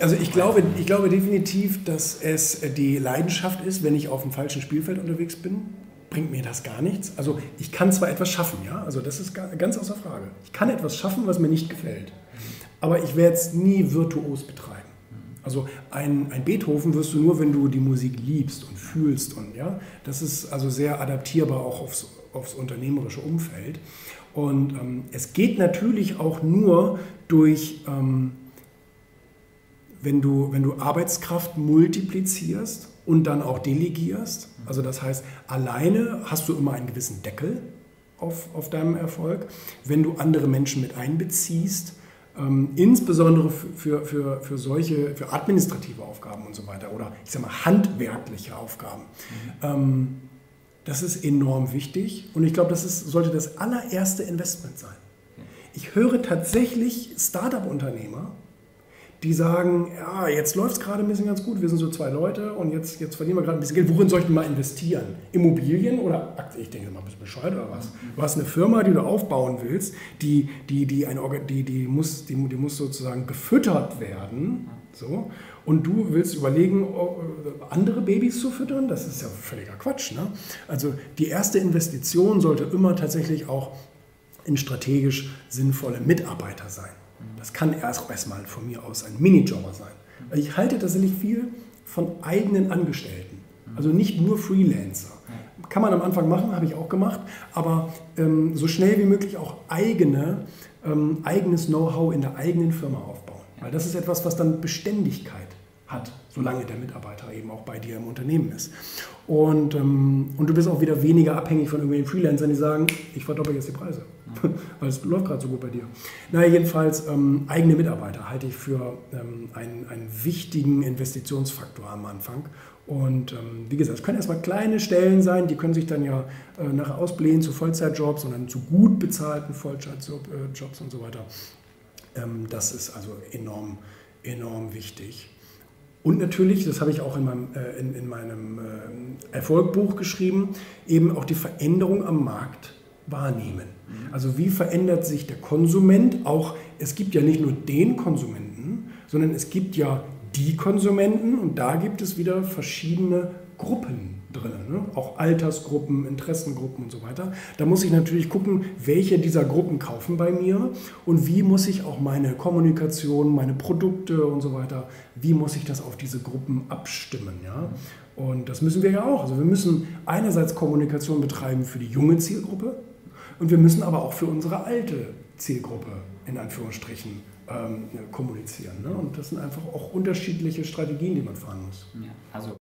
Also ich glaube, ich glaube definitiv, dass es die Leidenschaft ist, wenn ich auf dem falschen Spielfeld unterwegs bin, bringt mir das gar nichts. Also ich kann zwar etwas schaffen, ja, also das ist ganz außer Frage. Ich kann etwas schaffen, was mir nicht gefällt, aber ich werde es nie virtuos betreiben. Also ein, ein Beethoven wirst du nur, wenn du die Musik liebst und fühlst und ja, das ist also sehr adaptierbar auch aufs, aufs unternehmerische Umfeld. Und ähm, es geht natürlich auch nur durch, ähm, wenn, du, wenn du Arbeitskraft multiplizierst und dann auch delegierst. Also das heißt, alleine hast du immer einen gewissen Deckel auf, auf deinem Erfolg. Wenn du andere Menschen mit einbeziehst, ähm, insbesondere für, für, für solche, für administrative Aufgaben und so weiter oder ich sag mal handwerkliche Aufgaben. Mhm. Ähm, das ist enorm wichtig und ich glaube, das ist, sollte das allererste Investment sein. Ich höre tatsächlich Startup-Unternehmer, die sagen, ja, jetzt läuft es gerade ein bisschen ganz gut, wir sind so zwei Leute und jetzt, jetzt verdienen wir gerade ein bisschen Geld, worin soll ich denn mal investieren? Immobilien oder Aktien? Ich denke mal, bist du bescheuert oder was? Du hast eine Firma, die du aufbauen willst, die, die, die, eine, die, die, muss, die, die muss sozusagen gefüttert werden, so, und du willst überlegen, oh, andere Babys zu füttern? Das ist ja völliger Quatsch. Ne? Also die erste Investition sollte immer tatsächlich auch in strategisch sinnvolle Mitarbeiter sein. Das kann erst auch erstmal von mir aus ein Minijobber sein. Ich halte tatsächlich viel von eigenen Angestellten, also nicht nur Freelancer. Kann man am Anfang machen, habe ich auch gemacht, aber ähm, so schnell wie möglich auch eigene, ähm, eigenes Know-how in der eigenen Firma aufbauen. Weil das ist etwas, was dann Beständigkeit hat, solange der Mitarbeiter eben auch bei dir im Unternehmen ist. Und, ähm, und du bist auch wieder weniger abhängig von irgendwelchen Freelancern, die sagen, ich verdoppel jetzt die Preise, weil es läuft gerade so gut bei dir. Na, jedenfalls, ähm, eigene Mitarbeiter halte ich für ähm, einen, einen wichtigen Investitionsfaktor am Anfang. Und ähm, wie gesagt, es können erstmal kleine Stellen sein, die können sich dann ja äh, nachher ausblähen zu Vollzeitjobs und dann zu gut bezahlten Vollzeitjobs und so weiter. Ähm, das ist also enorm, enorm wichtig. Und natürlich, das habe ich auch in meinem, äh, in, in meinem äh, Erfolgbuch geschrieben, eben auch die Veränderung am Markt wahrnehmen. Mhm. Also wie verändert sich der Konsument? Auch es gibt ja nicht nur den Konsumenten, sondern es gibt ja die Konsumenten und da gibt es wieder verschiedene Gruppen? Auch Altersgruppen, Interessengruppen und so weiter. Da muss ich natürlich gucken, welche dieser Gruppen kaufen bei mir und wie muss ich auch meine Kommunikation, meine Produkte und so weiter, wie muss ich das auf diese Gruppen abstimmen. Ja? Und das müssen wir ja auch. Also wir müssen einerseits Kommunikation betreiben für die junge Zielgruppe und wir müssen aber auch für unsere alte Zielgruppe in Anführungsstrichen ähm, kommunizieren. Ne? Und das sind einfach auch unterschiedliche Strategien, die man fahren muss. Ja, also